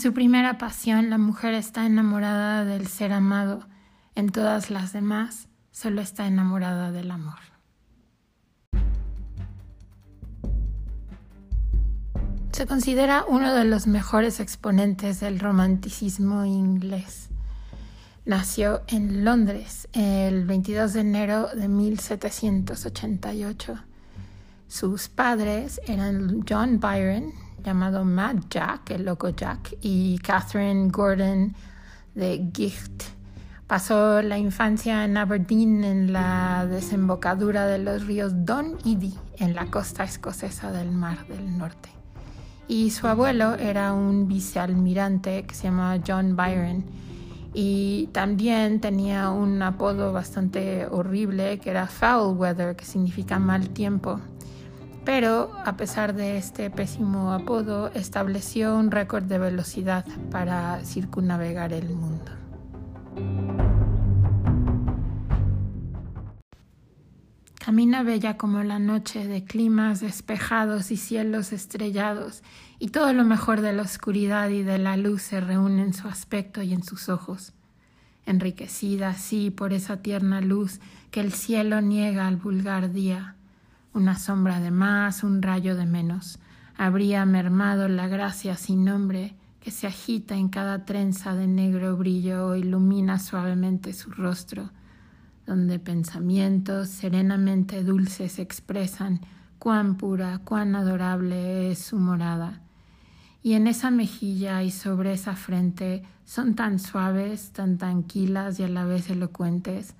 su primera pasión, la mujer está enamorada del ser amado. En todas las demás, solo está enamorada del amor. Se considera uno de los mejores exponentes del romanticismo inglés. Nació en Londres el 22 de enero de 1788. Sus padres eran John Byron, llamado Mad Jack, el loco Jack, y Catherine Gordon de Gicht. Pasó la infancia en Aberdeen, en la desembocadura de los ríos Don y Dee, en la costa escocesa del Mar del Norte. Y su abuelo era un vicealmirante que se llamaba John Byron. Y también tenía un apodo bastante horrible que era Foul Weather, que significa mal tiempo pero a pesar de este pésimo apodo, estableció un récord de velocidad para circunnavegar el mundo. Camina bella como la noche de climas despejados y cielos estrellados, y todo lo mejor de la oscuridad y de la luz se reúne en su aspecto y en sus ojos. Enriquecida así por esa tierna luz que el cielo niega al vulgar día una sombra de más, un rayo de menos, habría mermado la gracia sin nombre que se agita en cada trenza de negro brillo o ilumina suavemente su rostro, donde pensamientos serenamente dulces expresan cuán pura, cuán adorable es su morada. Y en esa mejilla y sobre esa frente son tan suaves, tan tranquilas y a la vez elocuentes,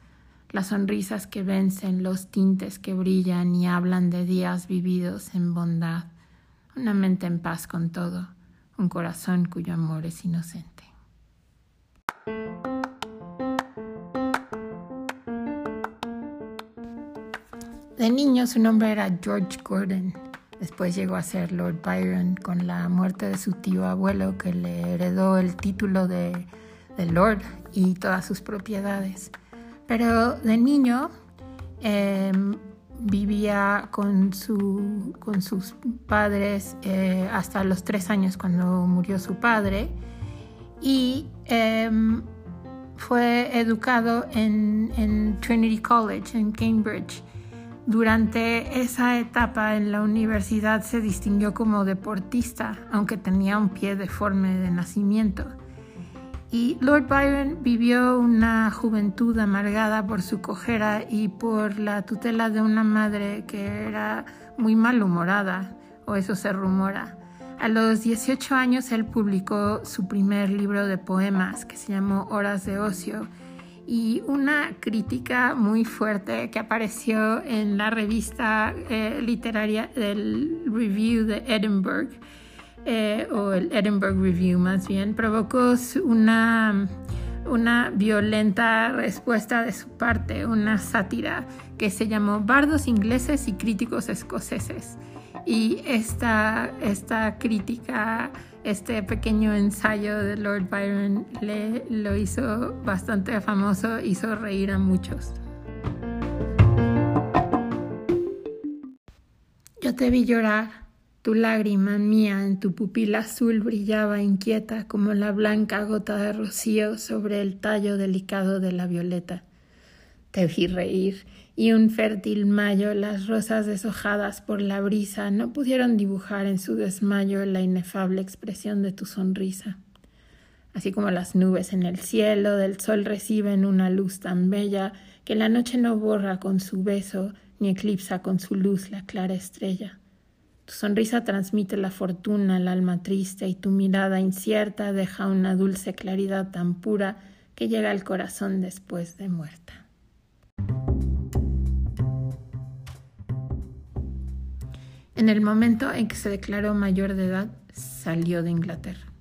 las sonrisas que vencen, los tintes que brillan y hablan de días vividos en bondad, una mente en paz con todo, un corazón cuyo amor es inocente. De niño su nombre era George Gordon. Después llegó a ser Lord Byron con la muerte de su tío abuelo que le heredó el título de, de Lord y todas sus propiedades. Pero de niño em, vivía con, sus padres eh, hasta los tres años cuando murió su padre y em, fue educado en, Trinity College en Cambridge. Durante esa etapa en la universidad se distinguió como deportista, aunque tenía un pie deforme de nacimiento. Y Lord Byron vivió una juventud amargada por su cojera y por la tutela de una madre que era muy malhumorada, o eso se rumora. A los 18 años él publicó su primer libro de poemas que se llamó Horas de Ocio y una crítica muy fuerte que apareció en la revista eh, literaria del Review de Edinburgh eh, o el Edinburgh Review más bien, provocó una, una violenta respuesta de su parte, una sátira que se llamó Bardos ingleses y críticos escoceses. Y esta, esta crítica, este pequeño ensayo de Lord Byron le, lo hizo bastante famoso, hizo reír a muchos. Yo te vi llorar tu lágrima mía en tu pupila azul brillaba inquieta como la blanca gota de rocío sobre el tallo delicado de la violeta. Te vi reír, y un fértil mayo las rosas deshojadas por la brisa no pudieron dibujar en su desmayo la inefable expresión de tu sonrisa. Así como las nubes en el cielo del sol reciben una luz tan bella que la noche no borra con su beso ni eclipsa con su luz la clara estrella. Tu sonrisa transmite la fortuna al alma triste y tu mirada incierta deja una dulce claridad tan pura que llega al corazón después de muerta. En el momento en que se declaró mayor de edad, salió de Inglaterra.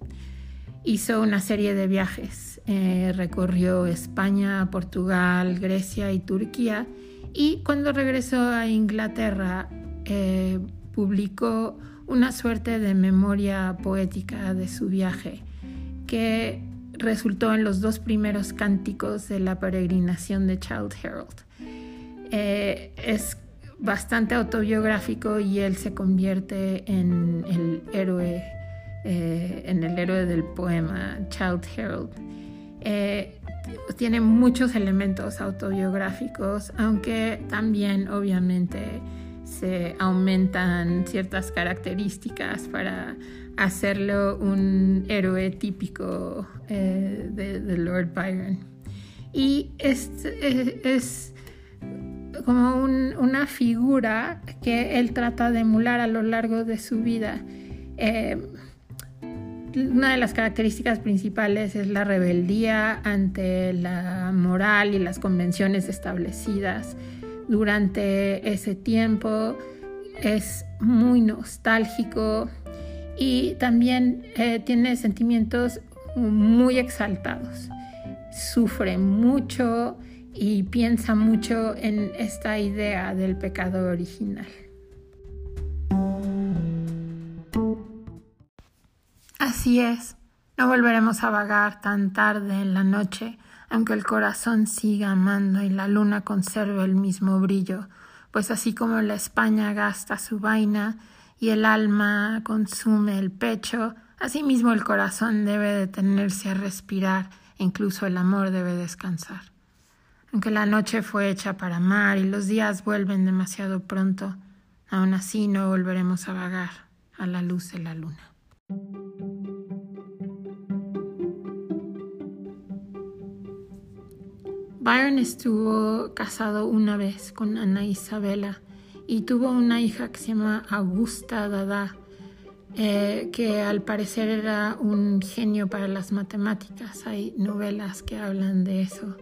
Hizo una serie de viajes, eh, recorrió España, Portugal, Grecia y Turquía y cuando regresó a Inglaterra eh, publicó una suerte de memoria poética de su viaje que resultó en los dos primeros cánticos de la peregrinación de Child Herald. Eh, es bastante autobiográfico y él se convierte en el héroe eh, en el héroe del poema, Child Herald. Eh, tiene muchos elementos autobiográficos, aunque también obviamente se aumentan ciertas características para hacerlo un héroe típico eh, de, Lord Byron. Y es, es, como una figura que él trata de emular a lo largo de su vida. Eh, una de las características principales es la rebeldía ante la moral y las convenciones establecidas durante ese tiempo. Es muy nostálgico y también eh, tiene sentimientos muy exaltados. Sufre mucho y piensa mucho en esta idea del pecado original. Así es, no volveremos a vagar tan tarde en la noche, aunque el corazón siga amando y la luna conserve el mismo brillo, pues así como la España gasta su vaina y el alma consume el pecho, asimismo el corazón debe detenerse a respirar e incluso el amor debe descansar. Aunque la noche fue hecha para amar y los días vuelven demasiado pronto, aún así no volveremos a vagar a la luz de la luna. Byron estuvo casado una vez con Ana Isabela y tuvo una hija que se llama Augusta Dada, eh, que al parecer era un genio para las matemáticas. Hay novelas que hablan de eso.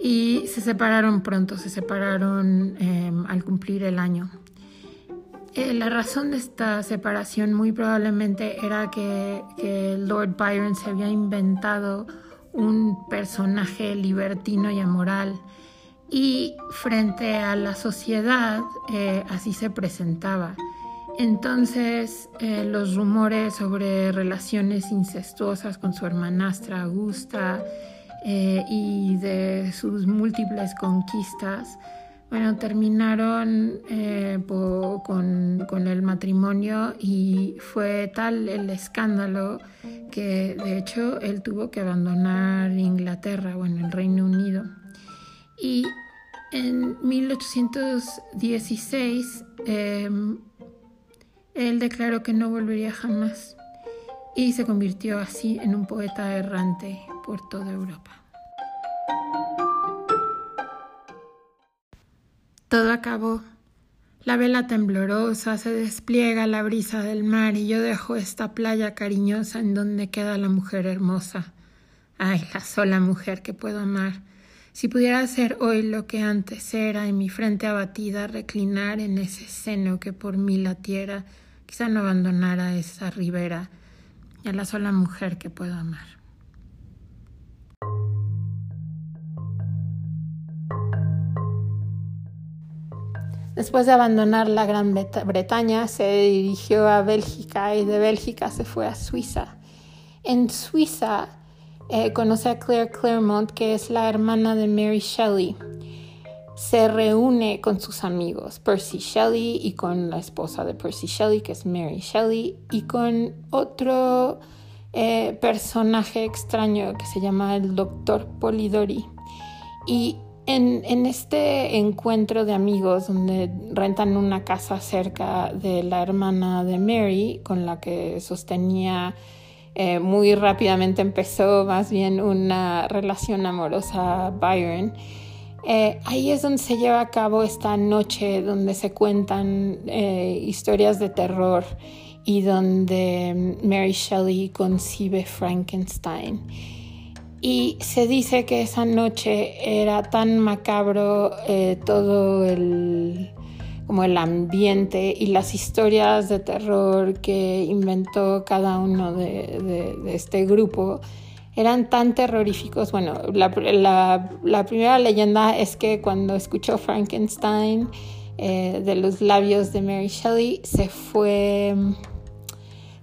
Y se separaron pronto, se separaron em, al cumplir el año. Eh, la razón de esta separación muy probablemente era que, que Lord Byron se había inventado un personaje libertino y amoral y frente a la sociedad eh, así se presentaba. Entonces eh, los rumores sobre relaciones incestuosas con su hermanastra Augusta eh, y de sus múltiples conquistas bueno, terminaron eh, con, el matrimonio y fue tal el escándalo que de hecho él tuvo que abandonar Inglaterra, bueno, el Reino Unido. Y en 1816 em, él declaró que no volvería jamás y se convirtió así en un poeta errante por toda Europa. Todo acabó. La vela temblorosa se despliega la brisa del mar y yo dejo esta playa cariñosa en donde queda la mujer hermosa. Ay, la sola mujer que puedo amar. Si pudiera ser hoy lo que antes era, en mi frente abatida, reclinar en ese seno que por mí latiera, quizá no abandonara esa ribera, y a la sola mujer que puedo amar. Después de abandonar la Gran Bretaña, se dirigió a Bélgica y de Bélgica se fue a Suiza. En Suiza eh, conoce a Claire Claremont, que es la hermana de Mary Shelley. Se reúne con sus amigos, Percy Shelley, y con la esposa de Percy Shelley, que es Mary Shelley, y con otro eh, personaje extraño que se llama el Doctor Polidori. Y en, este encuentro de amigos donde rentan una casa cerca de la hermana de Mary, con la que sostenía eh, muy rápidamente empezó más bien una relación amorosa Byron. Eh, ahí es donde se lleva a cabo esta noche donde se cuentan eh, historias de terror y donde Mary Shelley concibe Frankenstein. Y se dice que esa noche era tan macabro eh, todo el como el ambiente y las historias de terror que inventó cada uno de, este grupo eran tan terroríficos. Bueno, la, primera leyenda es que cuando escuchó Frankenstein eh, de los labios de Mary Shelley se fue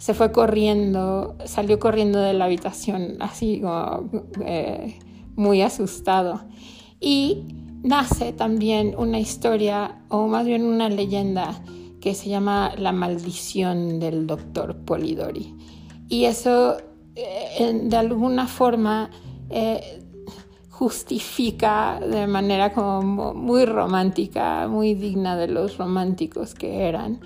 se fue corriendo, salió corriendo de la habitación, así como eh, muy asustado. Y nace también una historia, o más bien una leyenda, que se llama La maldición del doctor Polidori. y eso eh, de alguna forma eh, justifica de manera como muy romántica, muy digna de los románticos que eran,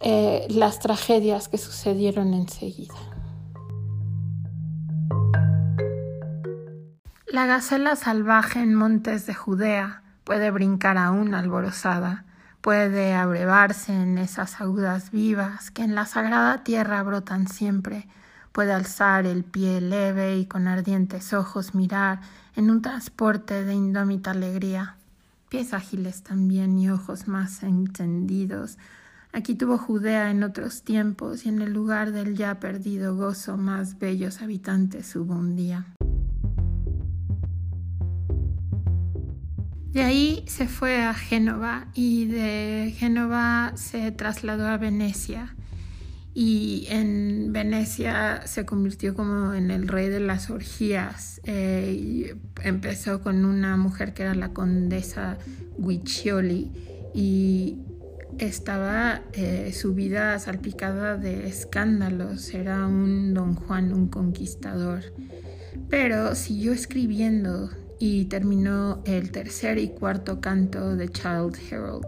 eh, las tragedias que sucedieron enseguida. La gacela salvaje en montes de Judea puede brincar aún alborozada, puede abrevarse en esas agudas vivas que en la sagrada tierra brotan siempre, puede alzar el pie leve y con ardientes ojos mirar en un transporte de indómita alegría, pies ágiles también y ojos más encendidos. Aquí tuvo Judea en otros tiempos y en el lugar del ya perdido gozo más bellos habitantes hubo un día. De ahí se fue a Génova y de Génova se trasladó a Venecia y en Venecia se convirtió como en el rey de las orgías. Eh, empezó con una mujer que era la condesa Guiccioli y estaba eh, su vida salpicada de escándalos, era un don Juan, un conquistador. Pero siguió escribiendo y terminó el tercer y cuarto canto de Child Herald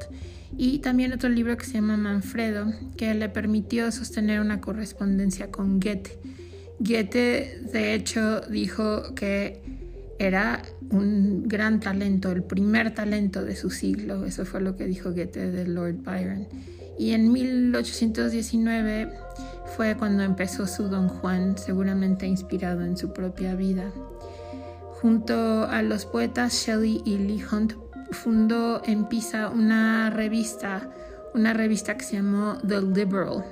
y también otro libro que se llama Manfredo, que le permitió sostener una correspondencia con Goethe. Goethe, de hecho, dijo que era un gran talento, el primer talento de su siglo, eso fue lo que dijo Goethe de Lord Byron. Y en 1819 fue cuando empezó su Don Juan, seguramente inspirado en su propia vida. Junto a los poetas Shelley y Lee Hunt fundó en Pisa una revista, una revista que se llamó The Liberal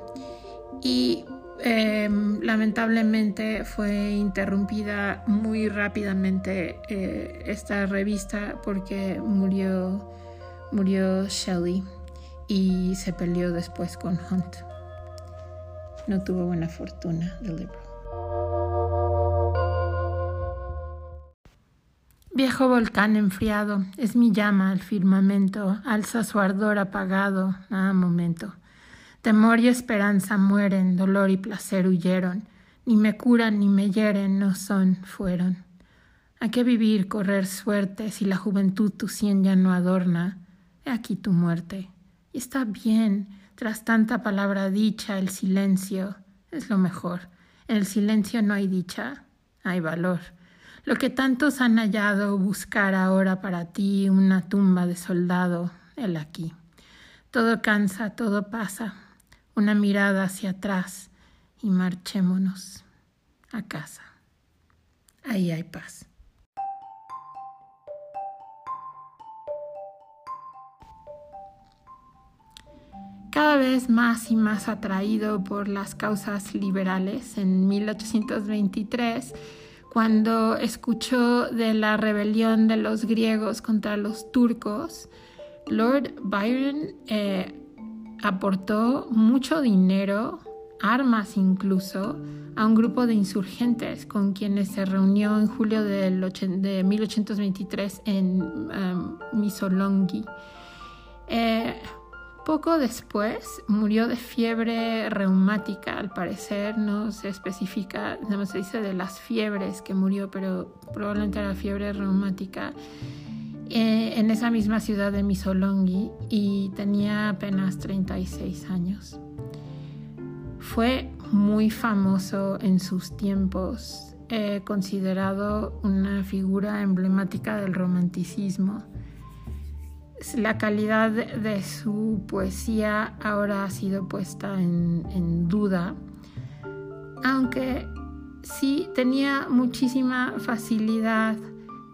y em, lamentablemente fue interrumpida muy rápidamente eh, esta revista porque murió, murió Shelley y se peleó después con Hunt. No tuvo buena fortuna The Liberal. Viejo volcán enfriado, es mi llama al firmamento, alza su ardor apagado, a momento. Temor y esperanza mueren, dolor y placer huyeron, ni me curan ni me hieren, no son, fueron. ¿A qué vivir, correr suerte, si la juventud tu sien ya no adorna? He aquí tu muerte. Y está bien, tras tanta palabra dicha, el silencio es lo mejor. En el silencio no hay dicha, hay valor. Lo que tantos han hallado buscar ahora para ti una tumba de soldado, el aquí. Todo cansa, todo pasa, una mirada hacia atrás y marchémonos a casa. Ahí hay paz. Cada vez más y más atraído por las causas liberales, en 1823 cuando escuchó de la rebelión de los griegos contra los turcos, Lord Byron eh, aportó mucho dinero, armas incluso, a un grupo de insurgentes con quienes se reunió en julio de 1823 en um. Eh, poco después murió de fiebre reumática, al parecer no se especifica, no se dice de las fiebres que murió, pero probablemente era fiebre reumática eh, en esa misma ciudad de Missolonghi y tenía apenas 36 años. Fue muy famoso en sus tiempos, eh, considerado una figura emblemática del romanticismo la calidad de su poesía ahora ha sido puesta en, duda, aunque sí tenía muchísima facilidad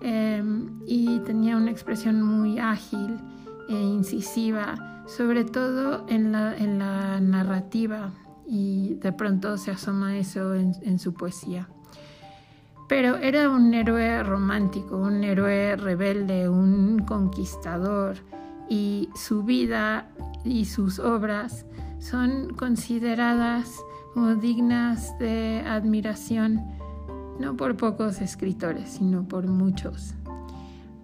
em, y tenía una expresión muy ágil e incisiva, sobre todo en la, narrativa, y de pronto se asoma eso en su poesía. Pero era un héroe romántico, un héroe rebelde, un conquistador y su vida y sus obras son consideradas como dignas de admiración no por pocos escritores, sino por muchos.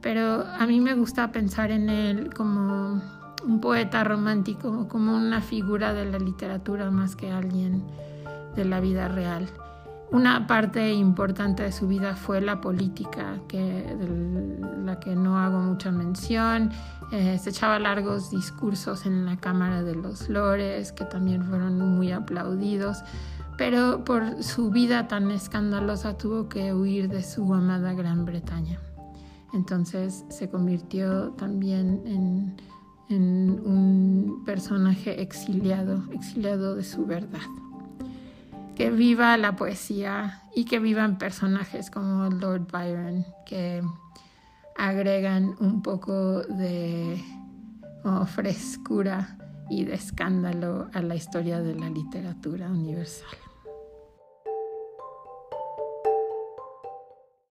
Pero a mí me gusta pensar en él como un poeta romántico, como una figura de la literatura más que alguien de la vida real. Una parte importante de su vida fue la política, que, de la que no hago mucha mención. Eh, se echaba largos discursos en la Cámara de los Lores, que también fueron muy aplaudidos, pero por su vida tan escandalosa tuvo que huir de su amada Gran Bretaña. Entonces se convirtió también en, un personaje exiliado, exiliado de su verdad que viva la poesía y que vivan personajes como Lord Byron, que agregan un poco de frescura y de escándalo a la historia de la literatura universal.